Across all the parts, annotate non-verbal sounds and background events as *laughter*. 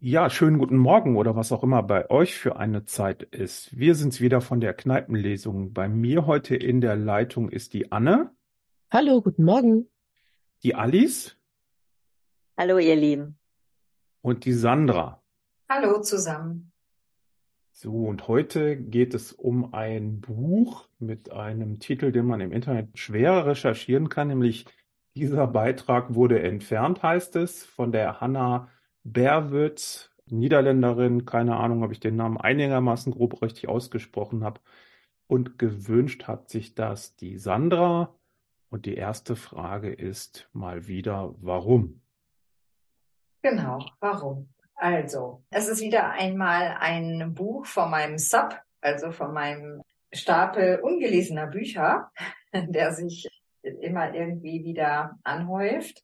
Ja, schönen guten Morgen oder was auch immer bei euch für eine Zeit ist. Wir sind's wieder von der Kneipenlesung. Bei mir heute in der Leitung ist die Anne, Hallo, guten Morgen. die Alice Hallo, ihr Lieben. und die Sandra. Hallo zusammen. So, und heute geht es um ein Buch mit einem Titel, den man im Internet schwer recherchieren kann, nämlich Dieser Beitrag wurde entfernt, heißt es, von der Hannah Berwitz, Niederländerin, keine Ahnung, ob ich den Namen einigermaßen grob richtig ausgesprochen habe. Und gewünscht hat sich das die Sandra. Und die erste Frage ist mal wieder, warum? Genau, warum? Also, es ist wieder einmal ein Buch von meinem Sub, also von meinem Stapel ungelesener Bücher, *laughs* der sich immer irgendwie wieder anhäuft.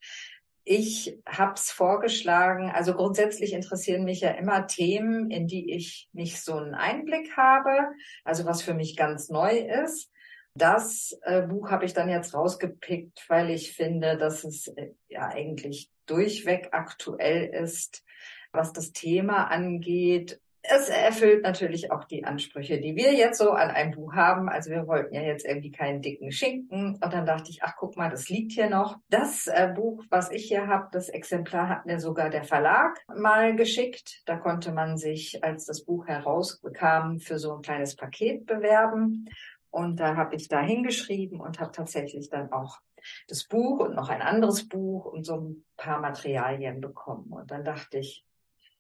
Ich habe es vorgeschlagen, also grundsätzlich interessieren mich ja immer Themen, in die ich nicht so einen Einblick habe, also was für mich ganz neu ist. Das äh, Buch habe ich dann jetzt rausgepickt, weil ich finde, dass es äh, ja eigentlich durchweg aktuell ist, was das Thema angeht. Es erfüllt natürlich auch die Ansprüche, die wir jetzt so an einem Buch haben. Also wir wollten ja jetzt irgendwie keinen dicken Schinken. Und dann dachte ich, ach guck mal, das liegt hier noch. Das äh, Buch, was ich hier habe, das Exemplar hat mir sogar der Verlag mal geschickt. Da konnte man sich, als das Buch herauskam, für so ein kleines Paket bewerben. Und da habe ich da hingeschrieben und habe tatsächlich dann auch das Buch und noch ein anderes Buch und so ein paar Materialien bekommen. Und dann dachte ich,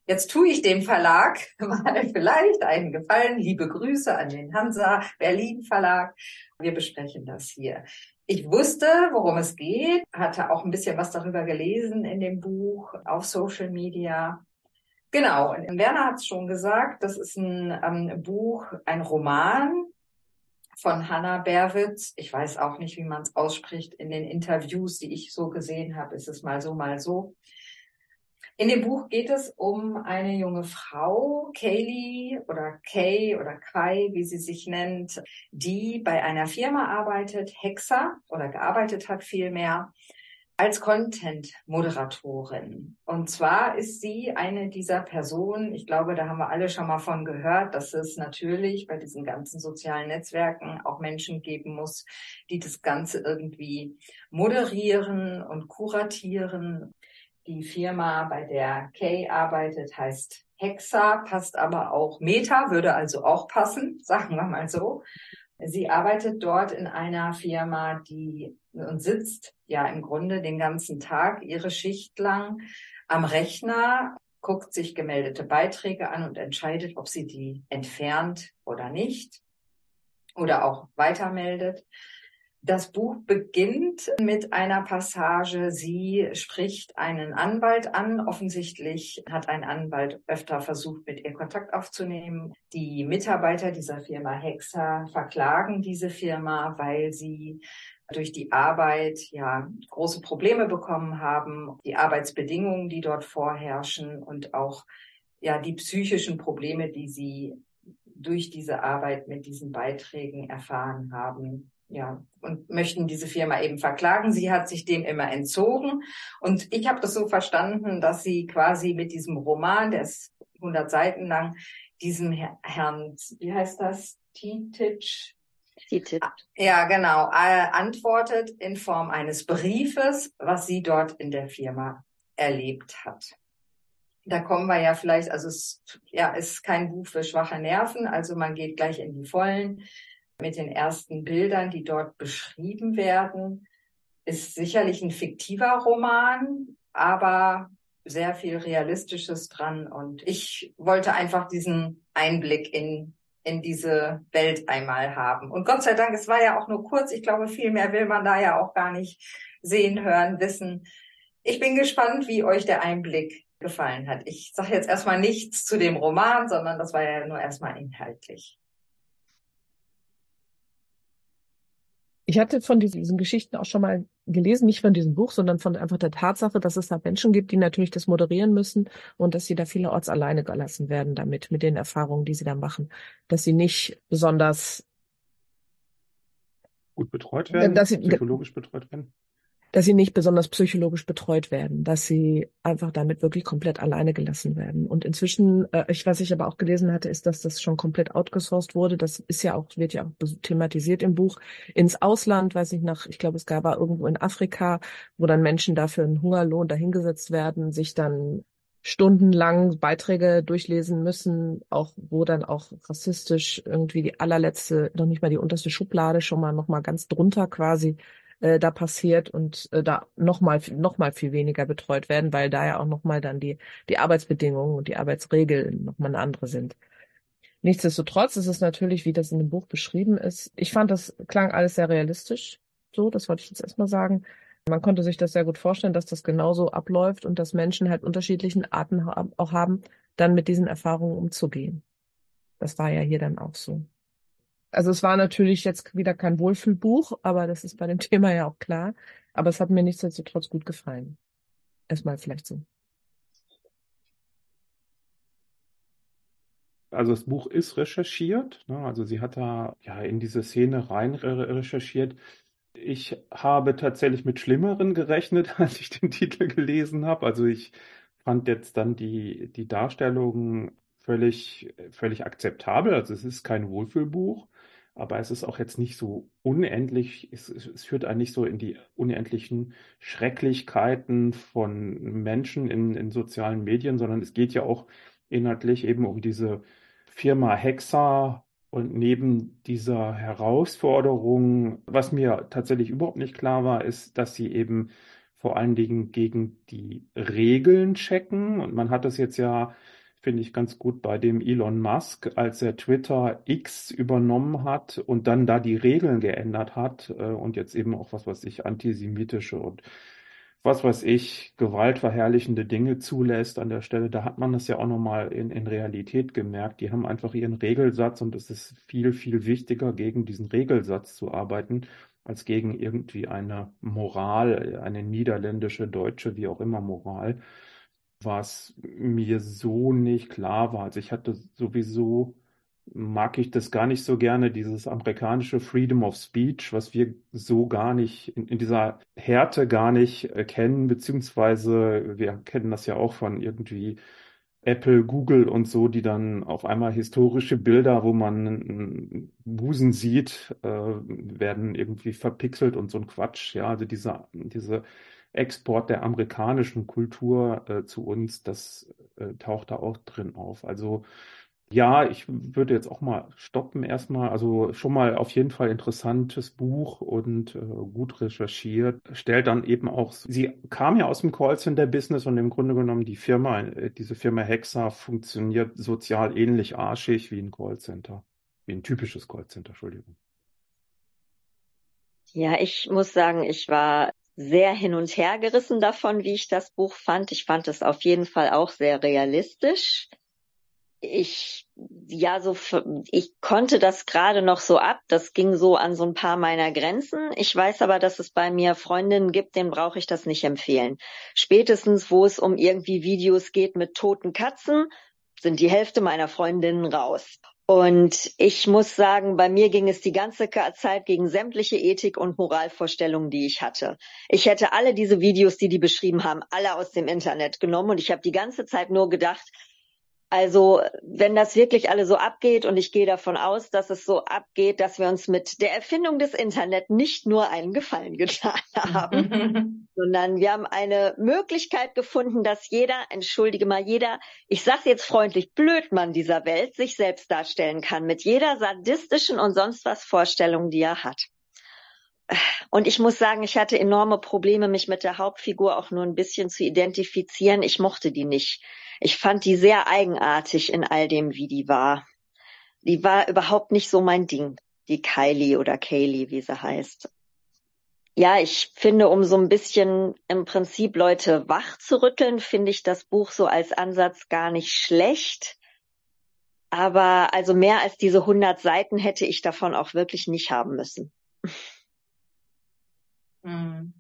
Jetzt tue ich dem Verlag *laughs* mal vielleicht einen Gefallen. Liebe Grüße an den Hansa Berlin Verlag. Wir besprechen das hier. Ich wusste, worum es geht, hatte auch ein bisschen was darüber gelesen in dem Buch auf Social Media. Genau, und Werner hat es schon gesagt, das ist ein ähm, Buch, ein Roman von Hannah Berwitz. Ich weiß auch nicht, wie man es ausspricht. In den Interviews, die ich so gesehen habe, ist es mal so, mal so. In dem Buch geht es um eine junge Frau, Kaylee oder Kay oder Kai, wie sie sich nennt, die bei einer Firma arbeitet, Hexer oder gearbeitet hat vielmehr, als Content-Moderatorin. Und zwar ist sie eine dieser Personen, ich glaube, da haben wir alle schon mal von gehört, dass es natürlich bei diesen ganzen sozialen Netzwerken auch Menschen geben muss, die das Ganze irgendwie moderieren und kuratieren. Die Firma, bei der Kay arbeitet, heißt Hexa, passt aber auch Meta, würde also auch passen, *laughs* sagen wir mal so. Sie arbeitet dort in einer Firma, die und sitzt ja im Grunde den ganzen Tag ihre Schicht lang am Rechner, guckt sich gemeldete Beiträge an und entscheidet, ob sie die entfernt oder nicht oder auch weitermeldet. Das Buch beginnt mit einer Passage. Sie spricht einen Anwalt an. Offensichtlich hat ein Anwalt öfter versucht, mit ihr Kontakt aufzunehmen. Die Mitarbeiter dieser Firma Hexa verklagen diese Firma, weil sie durch die Arbeit ja große Probleme bekommen haben, die Arbeitsbedingungen, die dort vorherrschen und auch ja die psychischen Probleme, die sie durch diese Arbeit mit diesen Beiträgen erfahren haben, ja, und möchten diese Firma eben verklagen. Sie hat sich dem immer entzogen. Und ich habe das so verstanden, dass sie quasi mit diesem Roman, der ist 100 Seiten lang, diesem Herrn, wie heißt das, Titich? Titich. Ja, genau, äh, antwortet in Form eines Briefes, was sie dort in der Firma erlebt hat. Da kommen wir ja vielleicht, also es ja, ist kein Buch für schwache Nerven, also man geht gleich in die Vollen mit den ersten Bildern, die dort beschrieben werden, ist sicherlich ein fiktiver Roman, aber sehr viel Realistisches dran. Und ich wollte einfach diesen Einblick in, in diese Welt einmal haben. Und Gott sei Dank, es war ja auch nur kurz. Ich glaube, viel mehr will man da ja auch gar nicht sehen, hören, wissen. Ich bin gespannt, wie euch der Einblick gefallen hat. Ich sage jetzt erstmal nichts zu dem Roman, sondern das war ja nur erstmal inhaltlich. Ich hatte von diesen, Geschichten auch schon mal gelesen, nicht von diesem Buch, sondern von einfach der Tatsache, dass es da Menschen gibt, die natürlich das moderieren müssen und dass sie da vielerorts alleine gelassen werden damit, mit den Erfahrungen, die sie da machen, dass sie nicht besonders gut betreut werden, dass sie psychologisch betreut werden. Dass sie nicht besonders psychologisch betreut werden, dass sie einfach damit wirklich komplett alleine gelassen werden. Und inzwischen, äh, ich, was ich aber auch gelesen hatte, ist, dass das schon komplett outgesourced wurde. Das ist ja auch, wird ja auch thematisiert im Buch. Ins Ausland, weiß ich nach, ich glaube, es gab irgendwo in Afrika, wo dann Menschen dafür einen Hungerlohn dahingesetzt werden, sich dann stundenlang Beiträge durchlesen müssen, auch wo dann auch rassistisch irgendwie die allerletzte, noch nicht mal die unterste Schublade, schon mal noch mal ganz drunter quasi äh, da passiert und äh, da nochmal noch mal viel weniger betreut werden, weil da ja auch nochmal dann die, die Arbeitsbedingungen und die Arbeitsregeln nochmal eine andere sind. Nichtsdestotrotz ist es natürlich, wie das in dem Buch beschrieben ist. Ich fand, das klang alles sehr realistisch. So, das wollte ich jetzt erstmal sagen. Man konnte sich das sehr gut vorstellen, dass das genauso abläuft und dass Menschen halt unterschiedlichen Arten auch haben, dann mit diesen Erfahrungen umzugehen. Das war ja hier dann auch so. Also es war natürlich jetzt wieder kein Wohlfühlbuch, aber das ist bei dem *laughs* Thema ja auch klar. Aber es hat mir nichtsdestotrotz gut gefallen. Erstmal vielleicht so. Also das Buch ist recherchiert. Ne? Also sie hat da ja in diese Szene rein recherchiert. Ich habe tatsächlich mit Schlimmeren gerechnet, *laughs* als ich den Titel gelesen habe. Also ich fand jetzt dann die, die Darstellung völlig, völlig akzeptabel. Also es ist kein Wohlfühlbuch aber es ist auch jetzt nicht so unendlich, es, es führt einen nicht so in die unendlichen Schrecklichkeiten von Menschen in, in sozialen Medien, sondern es geht ja auch inhaltlich eben um diese Firma Hexa und neben dieser Herausforderung, was mir tatsächlich überhaupt nicht klar war, ist, dass sie eben vor allen Dingen gegen die Regeln checken. Und man hat das jetzt ja finde ich ganz gut bei dem Elon Musk, als er Twitter X übernommen hat und dann da die Regeln geändert hat äh, und jetzt eben auch was weiß ich, antisemitische und was weiß ich, gewaltverherrlichende Dinge zulässt an der Stelle, da hat man das ja auch nochmal in, in Realität gemerkt. Die haben einfach ihren Regelsatz und es ist viel, viel wichtiger, gegen diesen Regelsatz zu arbeiten, als gegen irgendwie eine Moral, eine niederländische, deutsche, wie auch immer Moral was mir so nicht klar war. Also ich hatte sowieso, mag ich das gar nicht so gerne, dieses amerikanische Freedom of Speech, was wir so gar nicht, in, in dieser Härte gar nicht äh, kennen, beziehungsweise wir kennen das ja auch von irgendwie Apple, Google und so, die dann auf einmal historische Bilder, wo man Busen sieht, äh, werden irgendwie verpixelt und so ein Quatsch. Ja, also diese, diese Export der amerikanischen Kultur äh, zu uns, das äh, taucht da auch drin auf. Also ja, ich würde jetzt auch mal stoppen erstmal. Also schon mal auf jeden Fall interessantes Buch und äh, gut recherchiert. Stellt dann eben auch, sie kam ja aus dem Callcenter-Business und im Grunde genommen die Firma, äh, diese Firma Hexa funktioniert sozial ähnlich arschig wie ein Callcenter. Wie ein typisches Callcenter, Entschuldigung. Ja, ich muss sagen, ich war sehr hin und her gerissen davon, wie ich das Buch fand. Ich fand es auf jeden Fall auch sehr realistisch. Ich, ja, so, ich konnte das gerade noch so ab. Das ging so an so ein paar meiner Grenzen. Ich weiß aber, dass es bei mir Freundinnen gibt, denen brauche ich das nicht empfehlen. Spätestens, wo es um irgendwie Videos geht mit toten Katzen, sind die Hälfte meiner Freundinnen raus. Und ich muss sagen, bei mir ging es die ganze Zeit gegen sämtliche Ethik und Moralvorstellungen, die ich hatte. Ich hätte alle diese Videos, die die beschrieben haben, alle aus dem Internet genommen und ich habe die ganze Zeit nur gedacht, also wenn das wirklich alle so abgeht und ich gehe davon aus, dass es so abgeht, dass wir uns mit der Erfindung des Internet nicht nur einen Gefallen getan *laughs* haben, *laughs* sondern wir haben eine Möglichkeit gefunden, dass jeder, entschuldige mal, jeder, ich sage jetzt freundlich, Blödmann dieser Welt sich selbst darstellen kann mit jeder sadistischen und sonst was Vorstellung, die er hat. Und ich muss sagen, ich hatte enorme Probleme, mich mit der Hauptfigur auch nur ein bisschen zu identifizieren. Ich mochte die nicht ich fand die sehr eigenartig in all dem, wie die war. Die war überhaupt nicht so mein Ding, die Kylie oder Kaylee, wie sie heißt. Ja, ich finde, um so ein bisschen im Prinzip Leute wach zu rütteln, finde ich das Buch so als Ansatz gar nicht schlecht. Aber also mehr als diese 100 Seiten hätte ich davon auch wirklich nicht haben müssen. Hm.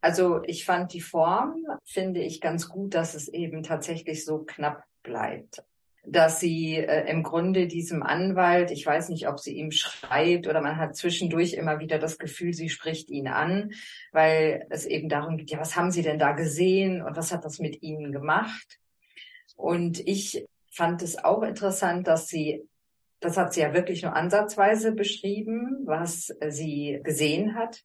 Also ich fand die Form, finde ich ganz gut, dass es eben tatsächlich so knapp bleibt. dass sie äh, im Grunde diesem Anwalt, ich weiß nicht, ob sie ihm schreibt oder man hat zwischendurch immer wieder das Gefühl, sie spricht ihn an, weil es eben darum geht, ja, was haben Sie denn da gesehen und was hat das mit Ihnen gemacht? Und ich fand es auch interessant, dass sie, das hat sie ja wirklich nur ansatzweise beschrieben, was sie gesehen hat,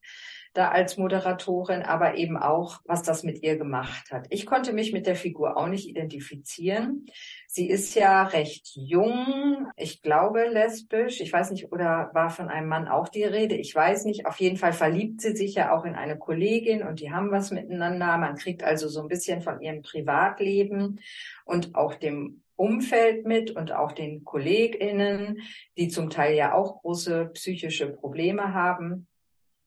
da als Moderatorin, aber eben auch, was das mit ihr gemacht hat. Ich konnte mich mit der Figur auch nicht identifizieren. Sie ist ja recht jung, ich glaube lesbisch, ich weiß nicht, oder war von einem Mann auch die Rede, ich weiß nicht. Auf jeden Fall verliebt sie sich ja auch in eine Kollegin und die haben was miteinander. Man kriegt also so ein bisschen von ihrem Privatleben und auch dem Umfeld mit und auch den KollegInnen, die zum Teil ja auch große psychische Probleme haben.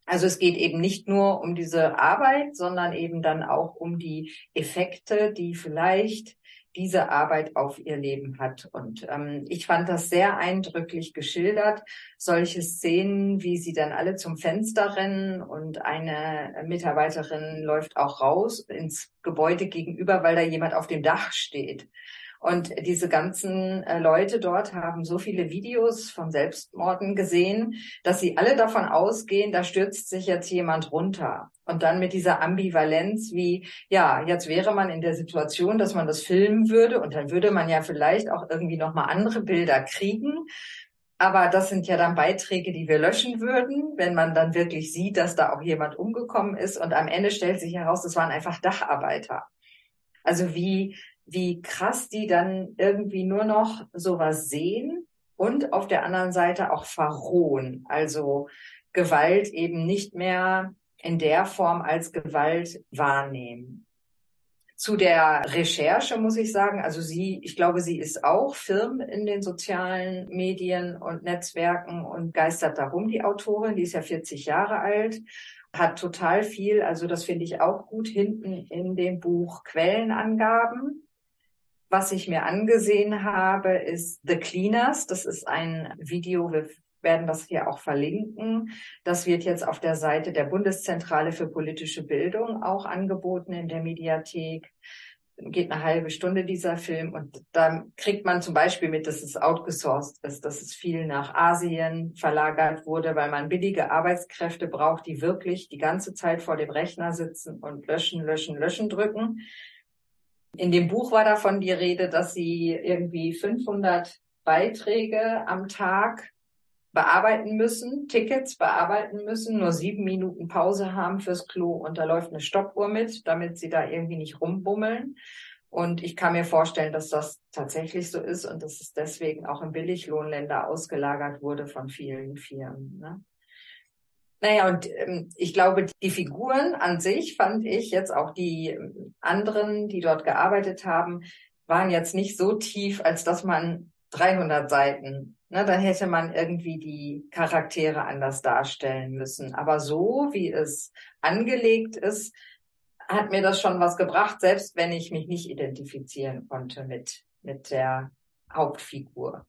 Also es geht eben nicht nur um diese Arbeit, sondern eben dann auch um die Effekte, die vielleicht diese Arbeit auf ihr Leben hat. Und ähm, ich fand das sehr eindrücklich geschildert. Solche Szenen, wie sie dann alle zum Fenster rennen und eine Mitarbeiterin läuft auch raus ins Gebäude gegenüber, weil da jemand auf dem Dach steht. Und diese ganzen äh, Leute dort haben so viele Videos von Selbstmorden gesehen, dass sie alle davon ausgehen, da stürzt sich jetzt jemand runter. Und dann mit dieser Ambivalenz wie, ja, jetzt wäre man in der Situation, dass man das filmen würde und dann würde man ja vielleicht auch irgendwie nochmal andere Bilder kriegen. Aber das sind ja dann Beiträge, die wir löschen würden, wenn man dann wirklich sieht, dass da auch jemand umgekommen ist. Und am Ende stellt sich heraus, das waren einfach Dacharbeiter. Also wie wie krass die dann irgendwie nur noch sowas sehen und auf der anderen Seite auch verrohen. Also Gewalt eben nicht mehr in der Form als Gewalt wahrnehmen. Zu der Recherche muss ich sagen, also sie, ich glaube, sie ist auch firm in den sozialen Medien und Netzwerken und geistert darum, die Autorin, die ist ja 40 Jahre alt, hat total viel, also das finde ich auch gut hinten in dem Buch Quellenangaben was ich mir angesehen habe, ist The Cleaners. Das ist ein Video, wir werden das hier auch verlinken. Das wird jetzt auf der Seite der Bundeszentrale für politische Bildung auch angeboten in der Mediathek. Geht eine halbe Stunde dieser Film und dann kriegt man zum Beispiel mit, dass es outgesourced ist, dass es viel nach Asien verlagert wurde, weil man billige Arbeitskräfte braucht, die wirklich die ganze Zeit vor dem Rechner sitzen und löschen, löschen, löschen drücken. In dem Buch war davon die Rede, dass sie irgendwie 500 Beiträge am Tag bearbeiten müssen, Tickets bearbeiten müssen, nur sieben Minuten Pause haben fürs Klo und da läuft eine Stoppuhr mit, damit sie da irgendwie nicht rumbummeln. Und ich kann mir vorstellen, dass das tatsächlich so ist und dass es deswegen auch in Billiglohnländer ausgelagert wurde von vielen Firmen. Ne? Naja, und ähm, ich glaube, die Figuren an sich fand ich jetzt auch die ähm, anderen, die dort gearbeitet haben, waren jetzt nicht so tief, als dass man 300 Seiten, ne, dann hätte man irgendwie die Charaktere anders darstellen müssen. Aber so, wie es angelegt ist, hat mir das schon was gebracht, selbst wenn ich mich nicht identifizieren konnte mit, mit der Hauptfigur.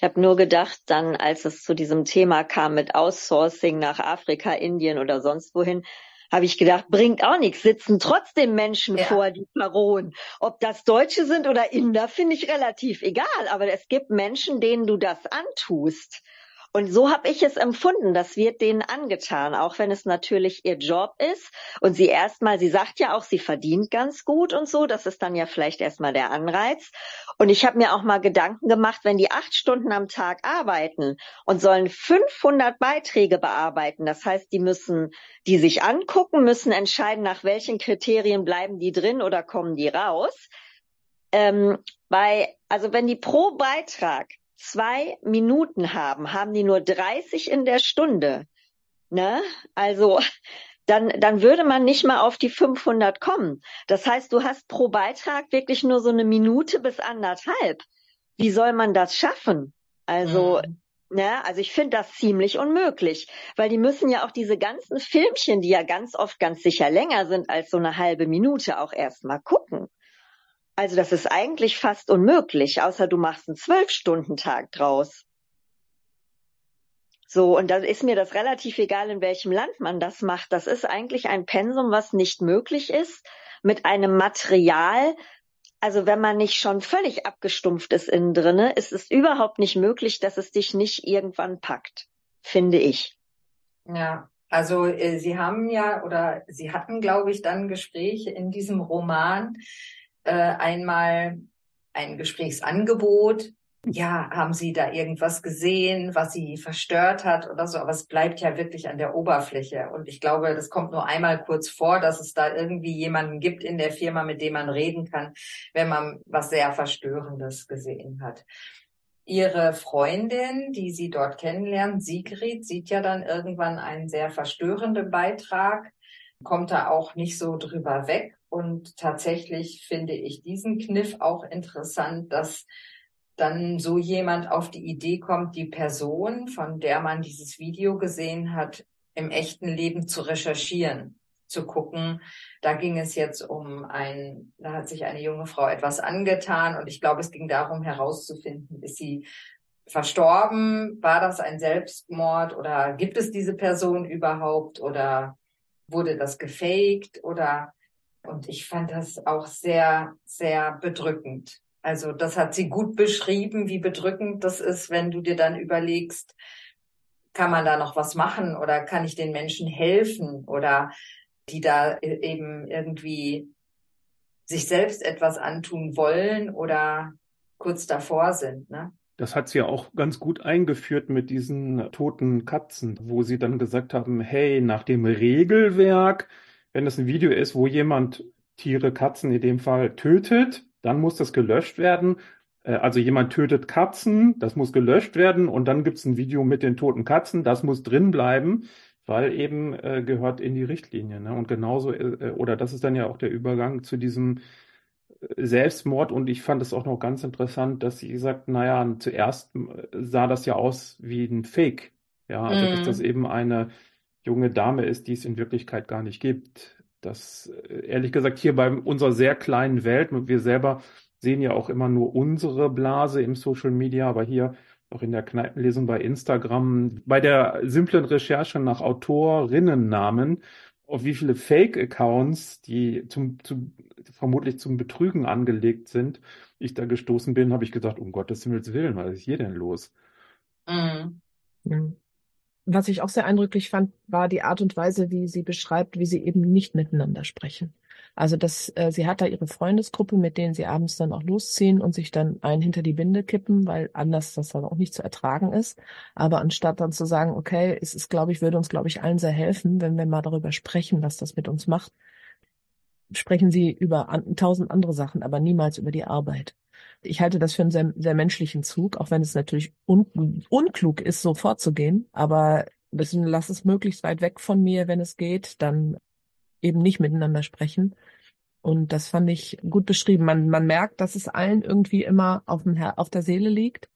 Ich habe nur gedacht, dann, als es zu diesem Thema kam mit Outsourcing nach Afrika, Indien oder sonst wohin, habe ich gedacht, bringt auch nichts, sitzen trotzdem Menschen ja. vor, die verrohen. Ob das Deutsche sind oder Inder, finde ich relativ egal, aber es gibt Menschen, denen du das antust. Und so habe ich es empfunden. Das wird denen angetan, auch wenn es natürlich ihr Job ist. Und sie erstmal, sie sagt ja auch, sie verdient ganz gut und so. Das ist dann ja vielleicht erstmal der Anreiz. Und ich habe mir auch mal Gedanken gemacht, wenn die acht Stunden am Tag arbeiten und sollen 500 Beiträge bearbeiten. Das heißt, die müssen die sich angucken, müssen entscheiden, nach welchen Kriterien bleiben die drin oder kommen die raus. Ähm, bei, also wenn die pro Beitrag zwei Minuten haben, haben die nur 30 in der Stunde. Ne? Also dann, dann würde man nicht mal auf die 500 kommen. Das heißt, du hast pro Beitrag wirklich nur so eine Minute bis anderthalb. Wie soll man das schaffen? Also, mhm. ne, also ich finde das ziemlich unmöglich, weil die müssen ja auch diese ganzen Filmchen, die ja ganz oft ganz sicher länger sind als so eine halbe Minute, auch erstmal gucken. Also das ist eigentlich fast unmöglich, außer du machst einen Zwölf-Stunden-Tag draus. So, und dann ist mir das relativ egal, in welchem Land man das macht. Das ist eigentlich ein Pensum, was nicht möglich ist, mit einem Material, Also wenn man nicht schon völlig abgestumpft ist innen drinne, ist es überhaupt nicht möglich, dass es dich nicht irgendwann packt, finde ich. Ja, also äh, Sie haben ja oder Sie hatten, glaube ich, dann Gespräche in diesem Roman äh, einmal ein Gesprächsangebot ja, haben Sie da irgendwas gesehen, was Sie verstört hat oder so? Aber es bleibt ja wirklich an der Oberfläche. Und ich glaube, das kommt nur einmal kurz vor, dass es da irgendwie jemanden gibt in der Firma, mit dem man reden kann, wenn man was sehr Verstörendes gesehen hat. Ihre Freundin, die Sie dort kennenlernen, Sigrid, sieht ja dann irgendwann einen sehr verstörenden Beitrag, kommt da auch nicht so drüber weg. Und tatsächlich finde ich diesen Kniff auch interessant, dass dann so jemand auf die Idee kommt, die Person, von der man dieses Video gesehen hat, im echten Leben zu recherchieren, zu gucken. Da ging es jetzt um ein, da hat sich eine junge Frau etwas angetan und ich glaube, es ging darum herauszufinden, ist sie verstorben? War das ein Selbstmord oder gibt es diese Person überhaupt oder wurde das gefaked oder und ich fand das auch sehr, sehr bedrückend. Also das hat sie gut beschrieben, wie bedrückend das ist, wenn du dir dann überlegst, kann man da noch was machen oder kann ich den Menschen helfen oder die da e-, eben irgendwie sich selbst etwas antun wollen oder kurz davor sind. Ne? Das hat sie ja auch ganz gut eingeführt mit diesen toten Katzen, wo sie dann gesagt haben, hey, nach dem Regelwerk, wenn es ein Video ist, wo jemand Tiere, Katzen in dem Fall tötet, dann muss das gelöscht werden. Äh, also jemand tötet Katzen, das muss gelöscht werden und dann gibt es ein Video mit den toten Katzen, das muss drin bleiben, weil eben äh, gehört in die Richtlinie. Ne? Und genauso, äh, äh, oder das ist dann ja auch der Übergang zu diesem äh, Selbstmord und ich fand es auch noch ganz interessant, dass sie sagt, naja, zuerst sah das ja aus wie ein Fake. Ja, also mm. dass das eben eine junge Dame ist, die es in Wirklichkeit gar nicht gibt. Das, äh, ehrlich gesagt, hier bei unserer sehr kleinen Welt, wir selber sehen ja auch immer nur unsere Blase im Social Media, aber hier auch in der Kneipenlesung bei Instagram, bei der simplen Recherche nach Autorinnennamen, auf wie viele Fake-Accounts, die zum, zum, vermutlich zum Betrügen angelegt sind, ich da gestoßen bin, habe ich gesagt, um Gottes Himmels Willen, was ist hier denn los? Mhm. Was ich auch sehr eindrücklich fand, war die Art und Weise, wie sie beschreibt, wie sie eben nicht miteinander sprechen. Also dass äh, sie hat da ihre Freundesgruppe, mit denen sie abends dann auch losziehen und sich dann ein hinter die Binde kippen, weil anders das dann auch nicht zu ertragen ist. Aber anstatt dann zu sagen, okay, es ist, glaube ich, würde uns, glaube ich, allen sehr helfen, wenn wir mal darüber sprechen, was das mit uns macht, sprechen sie über an, tausend andere Sachen, aber niemals über die Arbeit. Ich halte das für einen sehr, sehr menschlichen Zug, auch wenn es natürlich un, unklug ist, so vorzugehen. Aber deswegen lass es möglichst weit weg von mir, wenn es geht, dann eben nicht miteinander sprechen. Und das fand ich gut beschrieben. Man, man merkt, dass es allen irgendwie immer auf, dem auf der Seele liegt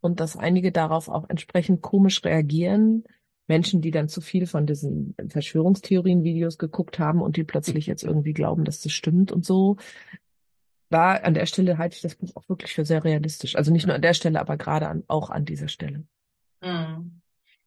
und dass einige darauf auch entsprechend komisch reagieren. Menschen, die dann zu viel von diesen Verschwörungstheorien-Videos geguckt haben und die plötzlich jetzt irgendwie glauben, dass das stimmt und so da an der Stelle halte ich das Buch auch wirklich für sehr realistisch. Also nicht nur an der Stelle, aber gerade an, auch an dieser Stelle. Mhm.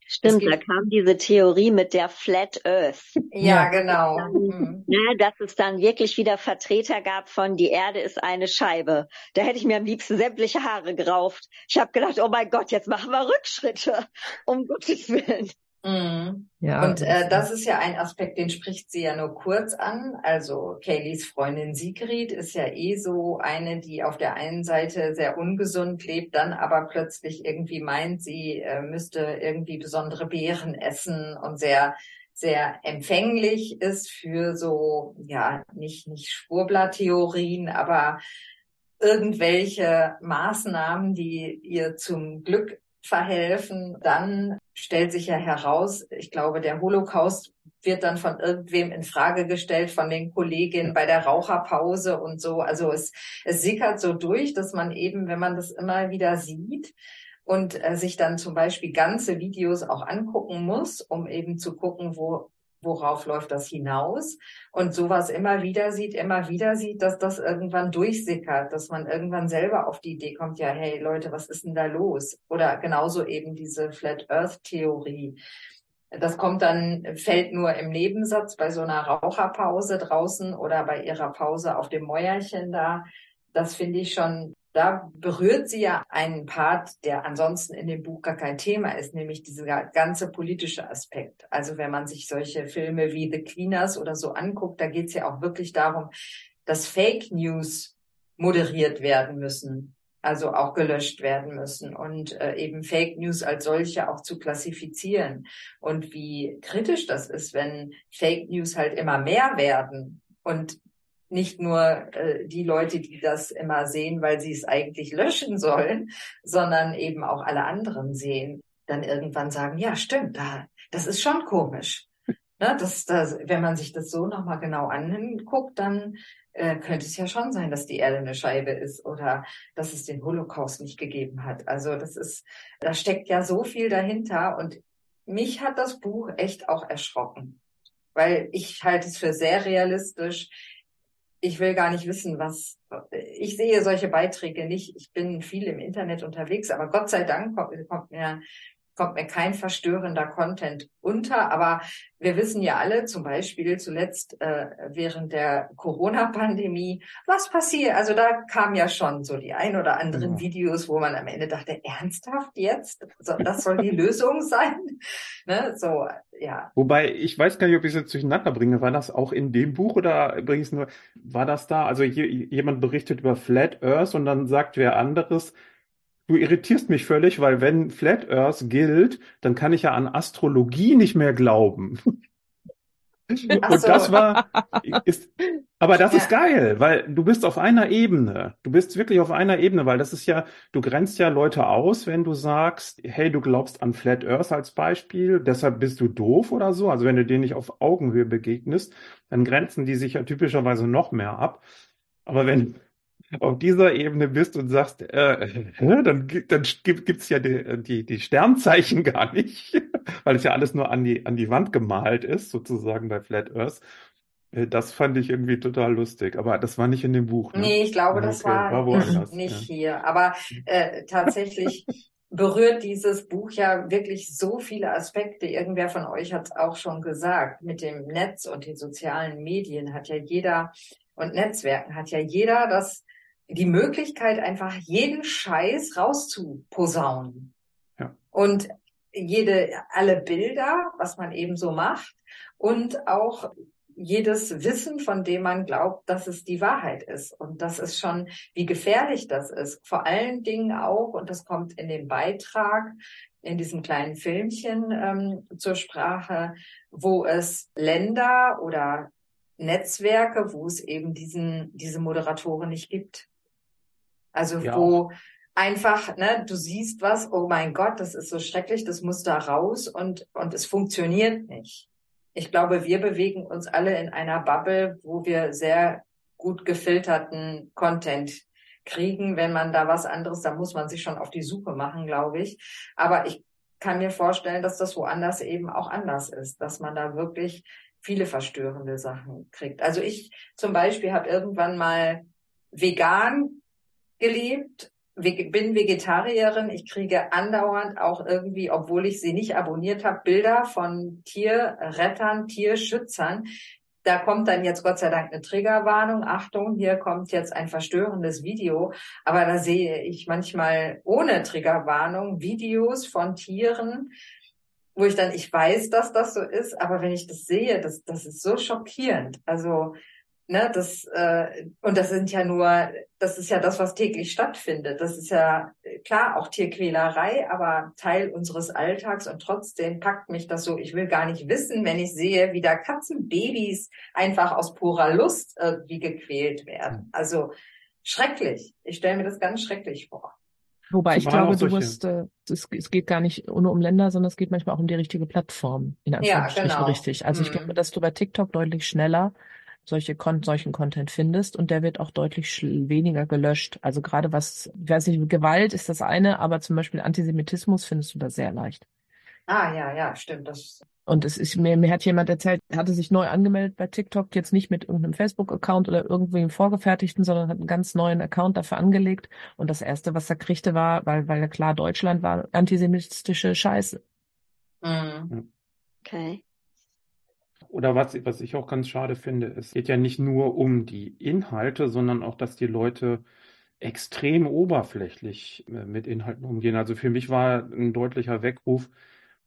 Stimmt, da kam diese Theorie mit der Flat Earth. Ja, genau. Mhm. Ja, dass es dann wirklich wieder Vertreter gab von die Erde ist eine Scheibe. Da hätte ich mir am liebsten sämtliche Haare gerauft. Ich habe gedacht, oh mein Gott, jetzt machen wir Rückschritte. Um Gottes Willen. Mhm. Ja, und äh, das ist ja ein Aspekt, den spricht sie ja nur kurz an. Also Kayleys Freundin Sigrid ist ja eh so eine, die auf der einen Seite sehr ungesund lebt, dann aber plötzlich irgendwie meint, sie äh, müsste irgendwie besondere Beeren essen und sehr sehr empfänglich ist für so, ja, nicht, nicht Spurblatttheorien, aber irgendwelche Maßnahmen, die ihr zum Glück verhelfen. Dann stellt sich ja heraus, ich glaube, der Holocaust wird dann von irgendwem in Frage gestellt, von den Kolleginnen bei der Raucherpause und so. Also es, es sickert so durch, dass man eben, wenn man das immer wieder sieht, und äh, sich dann zum Beispiel ganze Videos auch angucken muss, um eben zu gucken, wo worauf läuft das hinaus und sowas immer wieder sieht, immer wieder sieht, dass das irgendwann durchsickert, dass man irgendwann selber auf die Idee kommt, ja, hey Leute, was ist denn da los? Oder genauso eben diese Flat Earth Theorie. Das kommt dann, fällt nur im Nebensatz bei so einer Raucherpause draußen oder bei ihrer Pause auf dem Mäuerchen da. das finde ich schon, da berührt sie ja einen Part, der ansonsten in dem Buch gar kein Thema ist, nämlich dieser ganze politische Aspekt. Also wenn man sich solche Filme wie The Cleaners oder so anguckt, da geht es ja auch wirklich darum, dass Fake News moderiert werden müssen, also auch gelöscht werden müssen und äh, eben Fake News als solche auch zu klassifizieren und wie kritisch das ist, wenn Fake News halt immer mehr werden und nicht nur äh, die Leute, die das immer sehen, weil sie es eigentlich löschen sollen, sondern eben auch alle anderen sehen, dann irgendwann sagen, ja, stimmt, da, das ist schon komisch. *laughs* Ne, das, das, wenn man sich das so nochmal genau anguckt, dann äh, könnte es ja schon sein, dass die Erde eine Scheibe ist oder dass es den Holocaust nicht gegeben hat. Also das ist, da steckt ja so viel dahinter und mich hat das Buch echt auch erschrocken, weil ich halte es für sehr realistisch. Ich will gar nicht wissen, was, ich sehe solche Beiträge nicht. Ich bin viel im Internet unterwegs, aber Gott sei Dank kommt, kommt mir kommt mir kein verstörender Content unter. Aber wir wissen ja alle, zum Beispiel zuletzt äh, während der Corona-Pandemie, was passiert. Also da kam ja schon so die ein oder anderen ja. Videos, wo man am Ende dachte, ernsthaft jetzt? Das soll die Lösung *laughs* sein? Ne? So, ja. Wobei, ich weiß gar nicht, ob ich es jetzt durcheinander bringe. War das auch in dem Buch oder übrigens nur, war das da? Also jemand berichtet über Flat Earth und dann sagt wer anderes, Du irritierst mich völlig, weil wenn Flat Earth gilt, dann kann ich ja an Astrologie nicht mehr glauben. Und so. das war, ist, aber das ja. ist geil, weil du bist auf einer Ebene. Du bist wirklich auf einer Ebene, weil das ist ja, du grenzt ja Leute aus, wenn du sagst, hey, du glaubst an Flat Earth als Beispiel, deshalb bist du doof oder so. Also wenn du denen nicht auf Augenhöhe begegnest, dann grenzen die sich ja typischerweise noch mehr ab. Aber wenn auf dieser Ebene bist und sagst, äh, *laughs* dann, dann gibt's ja die, die, die Sternzeichen *laughs* gar nicht, weil es ja alles nur an die, an die Wand gemalt ist, sozusagen bei Flat Earth. Äh, das fand ich irgendwie total lustig, aber das war nicht in dem Buch. Ne? Nee, ich glaube, das okay, war, war *laughs* nicht ja. hier. Aber äh, tatsächlich berührt dieses Buch ja wirklich so viele Aspekte. Irgendwer von euch hat es auch schon gesagt. Mit dem Netz und den sozialen Medien hat ja jeder und Netzwerken hat ja jeder das die Möglichkeit, einfach jeden Scheiß rauszuposaunen. Ja. Und jede, alle Bilder, was man eben so macht und auch jedes Wissen, von dem man glaubt, dass es die Wahrheit ist. Und das ist schon, wie gefährlich das ist. Vor allen Dingen auch, und das kommt in dem Beitrag, in diesem kleinen Filmchen ähm, zur Sprache, wo es Länder oder Netzwerke, wo es eben diesen, diese Moderatoren nicht gibt. Also ja. wo einfach, ne, du siehst was, oh mein Gott, das ist so schrecklich, das muss da raus und, und es funktioniert nicht. Ich glaube, wir bewegen uns alle in einer Bubble, wo wir sehr gut gefilterten Content kriegen. Wenn man da was anderes, da muss man sich schon auf die Suche machen, glaube ich. Aber ich kann mir vorstellen, dass das woanders eben auch anders ist, dass man da wirklich viele verstörende Sachen kriegt. Also ich zum Beispiel habe irgendwann mal vegan gelebt, bin Vegetarierin. Ich kriege andauernd auch irgendwie, obwohl ich sie nicht abonniert habe, Bilder von Tierrettern, Tierschützern. Da kommt dann jetzt Gott sei Dank eine Triggerwarnung. Achtung, hier kommt jetzt ein verstörendes Video. Aber da sehe ich manchmal ohne Triggerwarnung Videos von Tieren, wo ich dann, ich weiß, dass das so ist, aber wenn ich das sehe, das, das ist so schockierend. Also Ne, das, äh, und das sind ja nur, das ist ja das, was täglich stattfindet. Das ist ja klar auch Tierquälerei, aber Teil unseres Alltags und trotzdem packt mich das so. Ich will gar nicht wissen, wenn ich sehe, wie da Katzenbabys einfach aus purer Lust irgendwie gequält werden. Also schrecklich. Ich stelle mir das ganz schrecklich vor. Wobei ich glaube, du musst, äh, es, es geht gar nicht nur um Länder, sondern es geht manchmal auch um die richtige Plattform, in Anführungsstrichen ja, genau. richtig. Also mhm. ich glaube, dass du bei TikTok deutlich schneller solche Kon solchen Content findest und der wird auch deutlich weniger gelöscht. Also gerade was, ich weiß nicht, Gewalt ist das eine, aber zum Beispiel Antisemitismus findest du da sehr leicht. Ah, ja, ja, stimmt. Das und es ist mir, mir hat jemand erzählt, er hatte sich neu angemeldet bei TikTok, jetzt nicht mit irgendeinem Facebook-Account oder irgendwie im vorgefertigten, sondern hat einen ganz neuen Account dafür angelegt. Und das erste, was er kriegte, war, weil, weil klar Deutschland war, antisemitische Scheiße. Mhm. Okay. Oder was, was ich auch ganz schade finde, es geht ja nicht nur um die Inhalte, sondern auch, dass die Leute extrem oberflächlich äh, mit Inhalten umgehen. Also für mich war ein deutlicher Weckruf,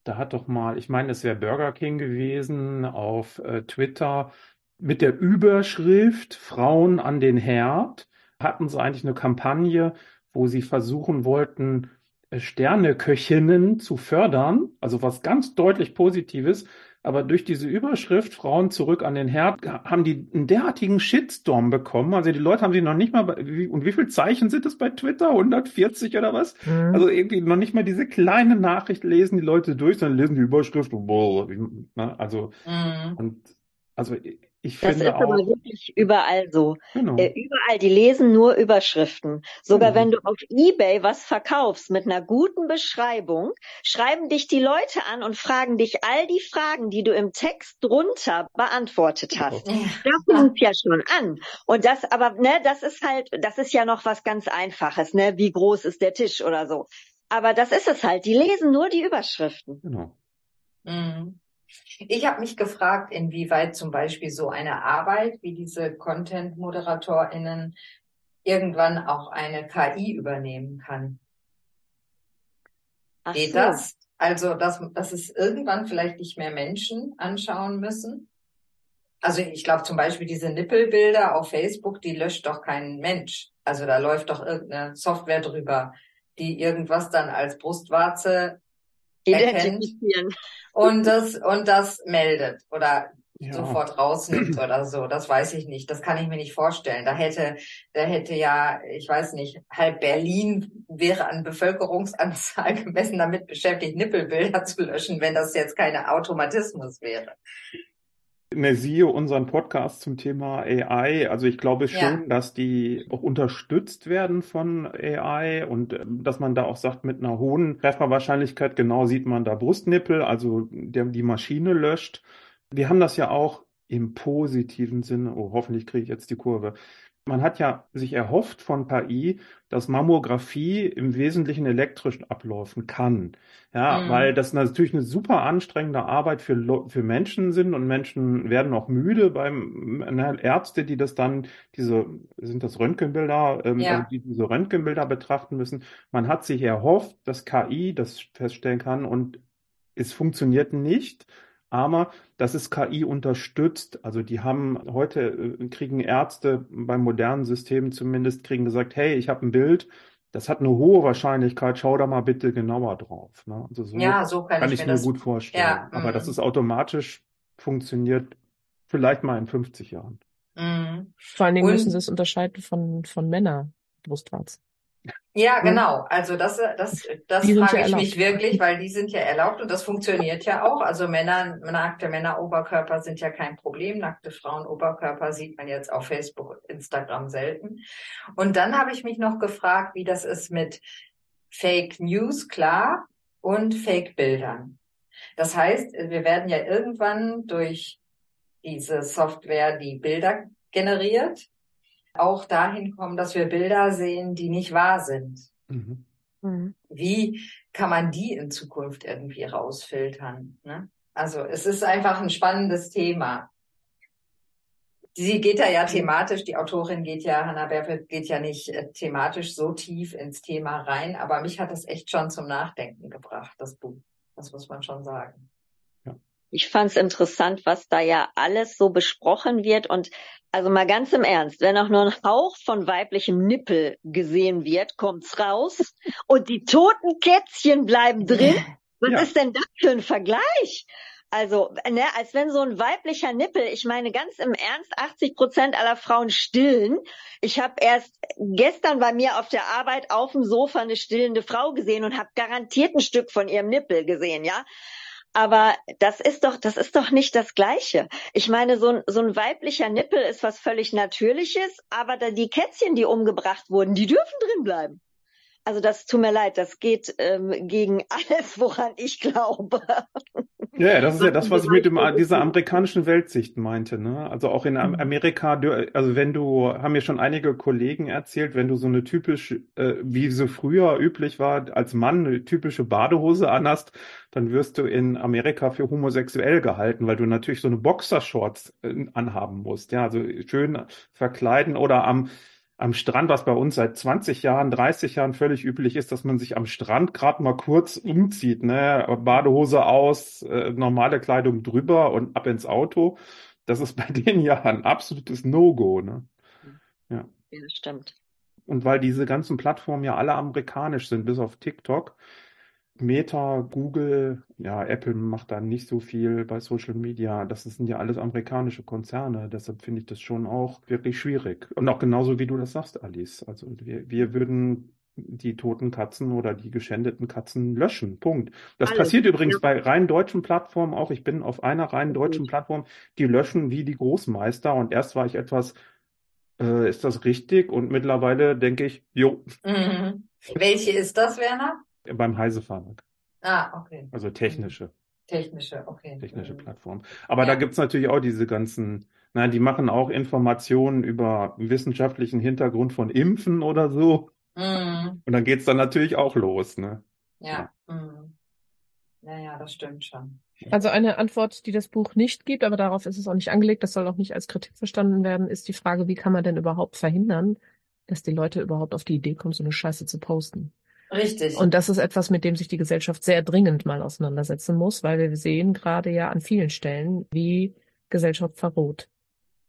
da hat doch mal, ich meine, es wäre Burger King gewesen auf äh, Twitter mit der Überschrift Frauen an den Herd hatten sie eigentlich eine Kampagne, wo sie versuchen wollten, äh, Sterneköchinnen zu fördern, also was ganz deutlich Positives. Aber durch diese Überschrift Frauen zurück an den Herd haben die einen derartigen Shitstorm bekommen. Also die Leute haben sie noch nicht mal, und wie viele Zeichen sind es bei Twitter? 140 oder was? Mhm. Also irgendwie noch nicht mal diese kleine Nachricht lesen die Leute durch, sondern lesen die Überschrift. Boah, ne? Also, mhm. und, also ich das finde ist auch, aber wirklich überall so. genau. Äh, überall, die lesen nur Überschriften. Sogar Genau. wenn du auf eBay was verkaufst mit einer guten Beschreibung, schreiben dich die Leute an und fragen dich all die Fragen, die du im Text drunter beantwortet hast. Ja. Da fängt ja schon an. Und das aber, ne, das ist halt, das ist ja noch was ganz Einfaches, ne? Wie groß ist der Tisch oder so. Aber das ist es halt. Die lesen nur die Überschriften. Genau. Mhm. Ich habe mich gefragt, inwieweit zum Beispiel so eine Arbeit wie diese Content-ModeratorInnen irgendwann auch eine KI übernehmen kann. Ach Geht so. das? Also, dass, dass es irgendwann vielleicht nicht mehr Menschen anschauen müssen? Also ich glaube zum Beispiel diese Nippelbilder auf Facebook, die löscht doch kein Mensch. Also da läuft doch irgendeine Software drüber, die irgendwas dann als Brustwarze Identifizieren. und das und das meldet oder Ja. sofort rausnimmt oder so. Das weiß ich nicht. Das kann ich mir nicht vorstellen. Da hätte, da hätte ja, ich weiß nicht, halb Berlin wäre an Bevölkerungsanzahl *laughs* gemessen damit beschäftigt, Nippelbilder zu löschen, wenn das jetzt keine Automatismus wäre. Ne, siehe unseren Podcast zum Thema AI. Also ich glaube Ja. schon, dass die auch unterstützt werden von AI und äh, dass man da auch sagt, mit einer hohen Trefferwahrscheinlichkeit genau sieht man da Brustnippel, also der die Maschine löscht. Wir haben das ja auch im positiven Sinne, oh, hoffentlich kriege ich jetzt die Kurve. Man hat ja sich erhofft von KI, dass Mammographie im Wesentlichen elektrisch ablaufen kann. Ja, Mhm. weil das natürlich eine super anstrengende Arbeit für, für Menschen sind und Menschen werden auch müde beim ne, Ärzte, die das dann, diese, sind das Röntgenbilder, ähm, Ja. also die diese Röntgenbilder betrachten müssen. Man hat sich erhofft, dass KI das feststellen kann und es funktioniert nicht. Aber das ist KI unterstützt. Also die haben heute äh, kriegen Ärzte beim modernen System zumindest kriegen gesagt, hey, ich habe ein Bild, das hat eine hohe Wahrscheinlichkeit, schau da mal bitte genauer drauf. Ne? Also so Ja, so kann, kann ich ich mir das. gut vorstellen. Ja, Aber mm. dass es automatisch funktioniert, vielleicht mal in 50 Jahren. Mhm. Vor allen Dingen Und- müssen sie es unterscheiden von, von Männerbrustwarzen. Ja, Mhm. genau. Also das, das, das Die frage ja ich mich wirklich, weil die sind ja erlaubt und das funktioniert ja auch. Also Männer, nackte Männeroberkörper sind ja kein Problem. Nackte Frauenoberkörper sieht man jetzt auf Facebook und Instagram selten. Und dann habe ich mich noch gefragt, wie das ist mit Fake News, klar, und Fake Bildern. Das heißt, wir werden ja irgendwann durch diese Software, die Bilder generiert, auch dahin kommen, dass wir Bilder sehen, die nicht wahr sind. Mhm. Mhm. Wie kann man die in Zukunft irgendwie rausfiltern? Ne? Also es ist einfach ein spannendes Thema. Sie geht da ja thematisch, die Autorin geht ja, Hannah Berfeld geht ja nicht äh, thematisch so tief ins Thema rein, aber mich hat das echt schon zum Nachdenken gebracht, das Buch. Das muss man schon sagen. Ich fand's interessant, was da ja alles so besprochen wird und also mal ganz im Ernst, wenn auch nur ein Hauch von weiblichem Nippel gesehen wird, kommt's raus und die toten Kätzchen bleiben drin. Was Ja. ist denn das für ein Vergleich? Also, ne, als wenn so ein weiblicher Nippel, ich meine ganz im Ernst, 80 Prozent aller Frauen stillen. Ich habe erst gestern bei mir auf der Arbeit auf dem Sofa eine stillende Frau gesehen und habe garantiert ein Stück von ihrem Nippel gesehen, ja. Aber das ist doch, das ist doch nicht das Gleiche. Ich meine, so ein, so ein weiblicher Nippel ist was völlig Natürliches, aber da die Kätzchen, die umgebracht wurden, die dürfen drin bleiben. Also das tut mir leid, das geht ähm, gegen *laughs* alles, woran ich glaube. Ja, das ist ja das, was ich mit dem, dieser amerikanischen Weltsicht meinte, ne? Also auch in Mhm. Amerika, also wenn du, haben mir schon einige Kollegen erzählt, wenn du so eine typisch, äh, wie so früher üblich war, als Mann eine typische Badehose anhast, dann wirst du in Amerika für homosexuell gehalten, weil du natürlich so eine Boxershorts äh, anhaben musst, ja, also schön verkleiden oder am am Strand, was bei uns seit 20 Jahren, 30 Jahren völlig üblich ist, dass man sich am Strand gerade mal kurz umzieht, ne? Badehose aus, äh, normale Kleidung drüber und ab ins Auto. Das ist *laughs* bei denen ja ein absolutes No-Go, ne? Ja. Ja, stimmt. Und weil diese ganzen Plattformen ja alle amerikanisch sind, bis auf TikTok, Meta, Google, ja, Apple macht da nicht so viel bei Social Media. Das sind ja alles amerikanische Konzerne. Deshalb finde ich das schon auch wirklich schwierig. Und auch genauso wie du das sagst, Alice. Also wir, wir würden die toten Katzen oder die geschändeten Katzen löschen. Punkt. Das Alles. passiert übrigens ja. bei rein deutschen Plattformen auch. Ich bin auf einer rein deutschen Plattform, die löschen wie die Großmeister. Und erst war ich etwas, äh, ist das richtig? Und mittlerweile denke ich, jo. Mhm. Welche ist das, Werner? Beim Heise Verlag. Ah, okay. Also technische. Technische, okay. Technische mhm. Plattform. Aber ja. da gibt's natürlich auch diese ganzen, na, die machen auch Informationen über wissenschaftlichen Hintergrund von Impfen oder so. Mhm. Und dann geht's dann natürlich auch los, ne? Ja. ja. Mhm. Naja, das stimmt schon. Also eine Antwort, die das Buch nicht gibt, aber darauf ist es auch nicht angelegt, das soll auch nicht als Kritik verstanden werden, ist die Frage, wie kann man denn überhaupt verhindern, dass die Leute überhaupt auf die Idee kommen, so eine Scheiße zu posten? Richtig. Und das ist etwas, mit dem sich die Gesellschaft sehr dringend mal auseinandersetzen muss, weil wir sehen gerade ja an vielen Stellen, wie Gesellschaft verroht.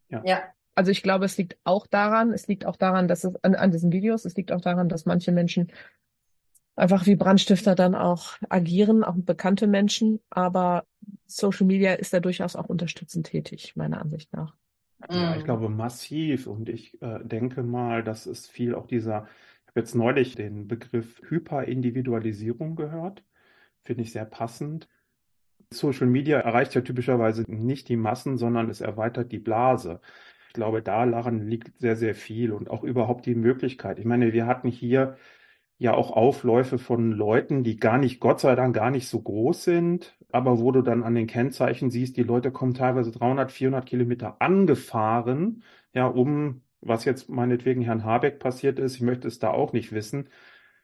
Ja. ja. Also ich glaube, es liegt auch daran, es liegt auch daran, dass es an, an diesen Videos, es liegt auch daran, dass manche Menschen einfach wie Brandstifter dann auch agieren, auch bekannte Menschen. Aber Social Media ist da durchaus auch unterstützend tätig, meiner Ansicht nach. Ja, ich glaube massiv. Und ich äh, denke mal, dass es viel auch dieser jetzt neulich den Begriff Hyperindividualisierung gehört. Finde ich sehr passend. Social Media erreicht ja typischerweise nicht die Massen, sondern es erweitert die Blase. Ich glaube, daran liegt sehr, sehr viel und auch überhaupt die Möglichkeit. Ich meine, wir hatten hier ja auch Aufläufe von Leuten, die gar nicht, Gott sei Dank, gar nicht so groß sind, aber wo du dann an den Kennzeichen siehst, die Leute kommen teilweise 300, 400 Kilometer angefahren, ja, um was jetzt meinetwegen Herrn Habeck passiert ist, ich möchte es da auch nicht wissen,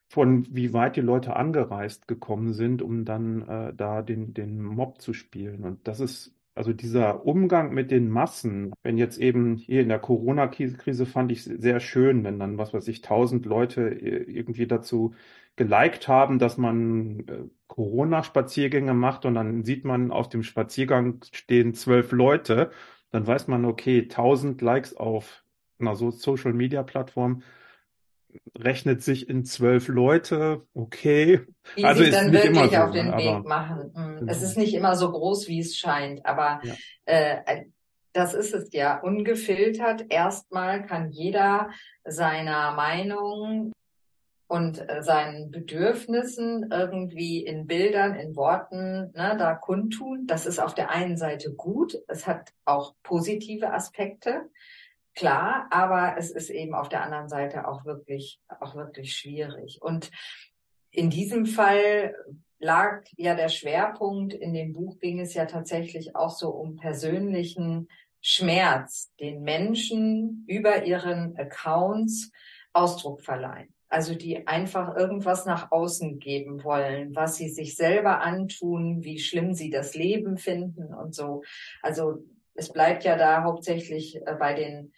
von wie weit die Leute angereist gekommen sind, um dann äh, da den, den Mob zu spielen. Und das ist also dieser Umgang mit den Massen, wenn jetzt eben hier in der Corona-Krise fand ich sehr schön, wenn dann, was weiß ich, tausend Leute irgendwie dazu geliked haben, dass man äh, Corona-Spaziergänge macht und dann sieht man auf dem Spaziergang stehen zwölf Leute, dann weiß man, okay, tausend Likes auf einer so Social Media Plattform rechnet sich in zwölf Leute, okay. Die also sich dann wirklich so, auf den ne, Weg machen. Mhm. Genau. Es ist nicht immer so groß, wie es scheint, aber ja. äh, das ist es ja. Ungefiltert erstmal kann jeder seiner Meinung und äh, seinen Bedürfnissen irgendwie in Bildern, in Worten ne, da kundtun. Das ist auf der einen Seite gut. Es hat auch positive Aspekte klar, aber es ist eben auf der anderen Seite auch wirklich, auch wirklich schwierig. Und in diesem Fall lag ja der Schwerpunkt, in dem Buch ging es ja tatsächlich auch so um persönlichen Schmerz, den Menschen über ihren Accounts Ausdruck verleihen. Also die einfach irgendwas nach außen geben wollen, was sie sich selber antun, wie schlimm sie das Leben finden und so. Also es bleibt ja da hauptsächlich äh, bei den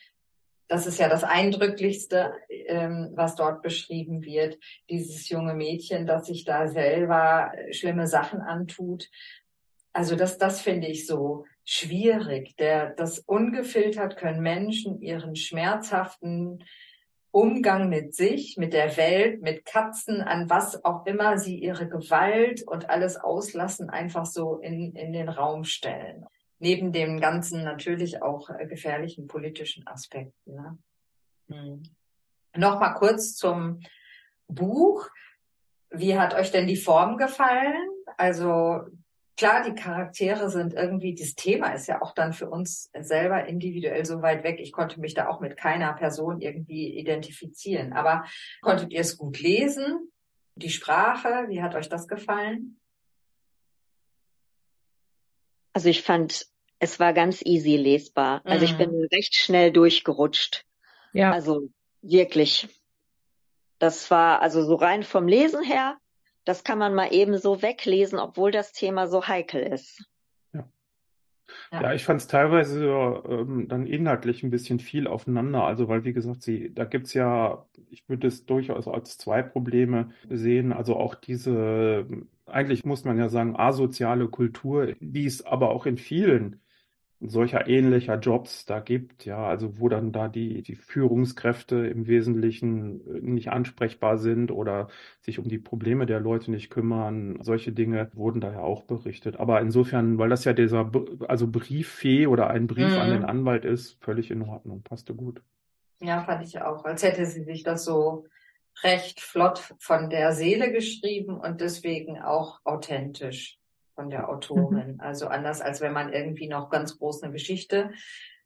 das ist ja das Eindrücklichste, ähm, was dort beschrieben wird. Dieses junge Mädchen, das sich da selber äh, schlimme Sachen antut. Also das, das finde ich so schwierig. Der, das ungefiltert können Menschen ihren schmerzhaften Umgang mit sich, mit der Welt, mit Katzen, an was auch immer sie ihre Gewalt und alles auslassen, einfach so in, in den Raum stellen neben dem ganzen natürlich auch äh, gefährlichen politischen Aspekten. Ne? Hm. Nochmal kurz zum Buch. Wie hat euch denn die Form gefallen? Also klar, die Charaktere sind irgendwie, das Thema ist ja auch dann für uns selber individuell so weit weg. Ich konnte mich da auch mit keiner Person irgendwie identifizieren. Aber konntet ihr es gut lesen? Die Sprache, wie hat euch das gefallen? Also ich fand, es war ganz easy lesbar. Mhm. Also ich bin mhm. recht schnell durchgerutscht. Ja. Also wirklich. Das war also so rein vom Lesen her, das kann man mal eben so weglesen, obwohl das Thema so heikel ist. Ja. Ja, ja ich fand es teilweise ähm, dann inhaltlich ein bisschen viel aufeinander. Also, weil, wie gesagt, sie, da gibt's ja, ich würde es durchaus als zwei Probleme sehen. Also auch diese, eigentlich muss man ja sagen, asoziale Kultur, die es aber auch in vielen solcher ähnlicher Jobs da gibt, ja, also wo dann da die, die Führungskräfte im Wesentlichen äh, nicht ansprechbar sind oder sich um die Probleme der Leute nicht kümmern. Solche Dinge wurden da ja auch berichtet. Aber insofern, weil das ja dieser, also Brieffee oder ein Brief mhm. an den Anwalt ist, völlig in Ordnung, passte gut. Ja, fand ich auch, als hätte sie sich das so recht flott von der Seele geschrieben und deswegen auch authentisch von der Autorin. Mhm. Also anders als wenn man irgendwie noch ganz groß eine Geschichte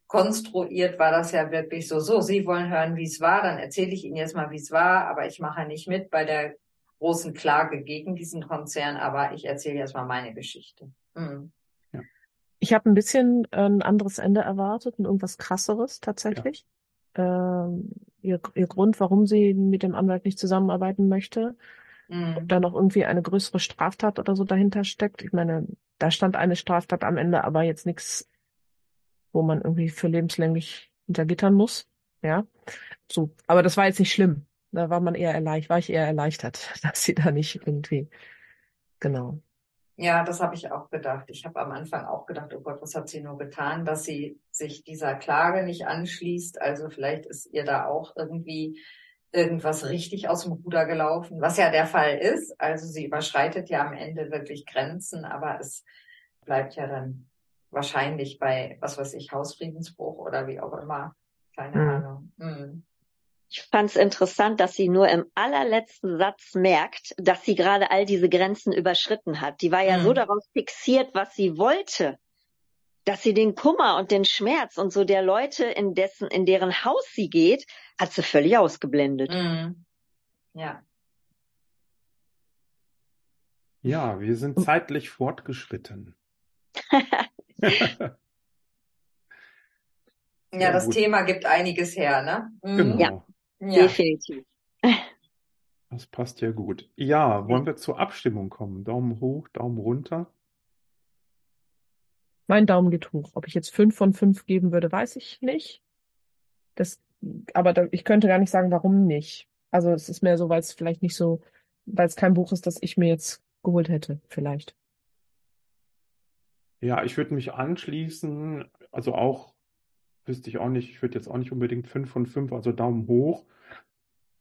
konstruiert, war das ja wirklich so, so, Sie wollen hören, wie es war, dann erzähle ich Ihnen jetzt mal, wie es war, aber ich mache nicht mit bei der großen Klage gegen diesen Konzern, aber ich erzähle jetzt mal meine Geschichte. Mhm. Ich habe ein bisschen äh, ein anderes Ende erwartet und irgendwas krasseres tatsächlich. Ja. Ähm, ihr, ihr Grund, warum sie mit dem Anwalt nicht zusammenarbeiten möchte, Mhm. Ob da noch irgendwie eine größere Straftat oder so dahinter steckt. Ich meine, da stand eine Straftat am Ende, aber jetzt nichts, wo man irgendwie für lebenslänglich hintergittern muss. Ja. So. Aber das war jetzt nicht schlimm. Da war man eher erleichtert, war ich eher erleichtert, *laughs* dass sie da nicht irgendwie, genau. Ja, das habe ich auch gedacht. Ich habe am Anfang auch gedacht, oh Gott, was hat sie nur getan, dass sie sich dieser Klage nicht anschließt. Also vielleicht ist ihr da auch irgendwie irgendwas richtig aus dem Ruder gelaufen, was ja der Fall ist. Also sie überschreitet ja am Ende wirklich Grenzen, aber es bleibt ja dann wahrscheinlich bei, was weiß ich, Hausfriedensbruch oder wie auch immer. Keine mhm. Ahnung. Mhm. Ich fand es interessant, dass sie nur im allerletzten Satz merkt, dass sie gerade all diese Grenzen überschritten hat. Die war ja mhm. so darauf fixiert, was sie wollte dass sie den Kummer und den Schmerz und so der Leute, in dessen, in deren Haus sie geht, hat sie völlig ausgeblendet. Mhm. Ja. Ja, wir sind zeitlich fortgeschritten. *laughs* ja, das gut. Thema gibt einiges her, ne? Mhm. Genau. Ja, ja, definitiv. Das passt ja gut. Ja, wollen wir zur Abstimmung kommen? Daumen hoch, Daumen runter. Mein Daumen geht hoch. Ob ich jetzt fünf von fünf geben würde, weiß ich nicht. Das, aber da, ich könnte gar nicht sagen, warum nicht. Also es ist mehr so, weil es vielleicht nicht so, weil es kein Buch ist, das ich mir jetzt geholt hätte, vielleicht. Ja, ich würde mich anschließen. Also auch, wüsste ich auch nicht, ich würde jetzt auch nicht unbedingt fünf von fünf, also Daumen hoch.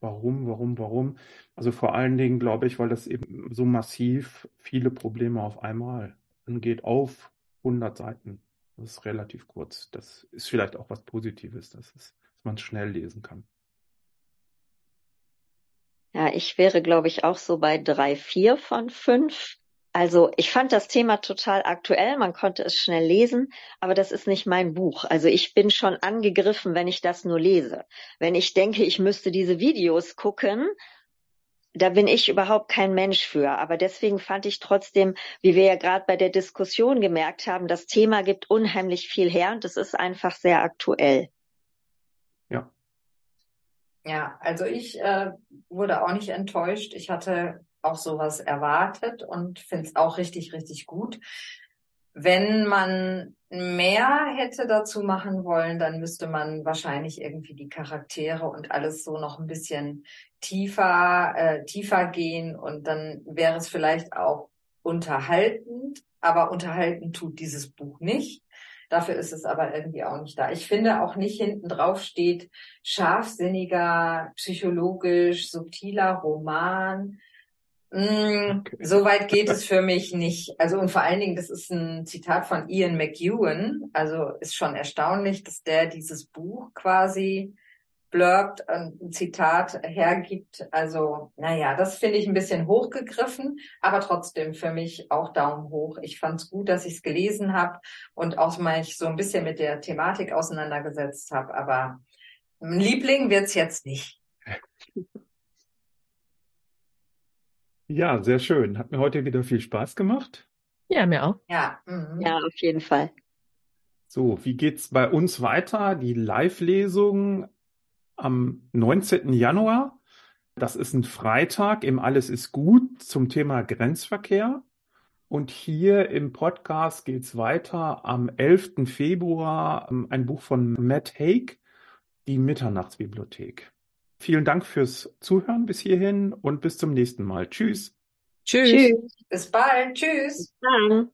Warum, warum, warum? Also vor allen Dingen glaube ich, weil das eben so massiv viele Probleme auf einmal angeht, auf 100 Seiten. Das ist relativ kurz. Das ist vielleicht auch was Positives, dass, es, dass man es schnell lesen kann. Ja, ich wäre, glaube ich, auch so bei drei, vier von fünf. Also ich fand das Thema total aktuell, man konnte es schnell lesen, aber das ist nicht mein Buch. Also ich bin schon angegriffen, wenn ich das nur lese. Wenn ich denke, ich müsste diese Videos gucken, da bin ich überhaupt kein Mensch für. Aber deswegen fand ich trotzdem, wie wir ja gerade bei der Diskussion gemerkt haben, das Thema gibt unheimlich viel her und es ist einfach sehr aktuell. Ja. Ja, also ich äh, wurde auch nicht enttäuscht. Ich hatte auch sowas erwartet und finde es auch richtig, richtig gut. Wenn man mehr hätte dazu machen wollen, dann müsste man wahrscheinlich irgendwie die Charaktere und alles so noch ein bisschen tiefer, äh, tiefer gehen und dann wäre es vielleicht auch unterhaltend, aber unterhalten tut dieses Buch nicht. Dafür ist es aber irgendwie auch nicht da. Ich finde auch nicht hinten drauf steht scharfsinniger, psychologisch, subtiler Roman. Mm, okay. So weit geht es für mich nicht. Also und vor allen Dingen, das ist ein Zitat von Ian McEwan. Also ist schon erstaunlich, dass der dieses Buch quasi blurbt, ein Zitat hergibt. Also, naja, das finde ich ein bisschen hochgegriffen, aber trotzdem für mich auch Daumen hoch. Ich fand es gut, dass ich es gelesen habe und auch mal ich so ein bisschen mit der Thematik auseinandergesetzt habe. Aber ein Liebling wird's jetzt nicht. Ja, sehr schön. Hat mir heute wieder viel Spaß gemacht. Ja, mir auch. Ja, mhm. ja auf jeden Fall. So, wie geht's bei uns weiter? Die Live-Lesung am 19. Januar. Das ist ein Freitag im Alles ist gut zum Thema Grenzverkehr. Und hier im Podcast geht's weiter am 11. Februar, ähm, ein Buch von Matt Haig, Die Mitternachtsbibliothek. Vielen Dank fürs Zuhören bis hierhin und bis zum nächsten Mal. Tschüss. Tschüss. Tschüss. Bis bald. Tschüss. Bis dann.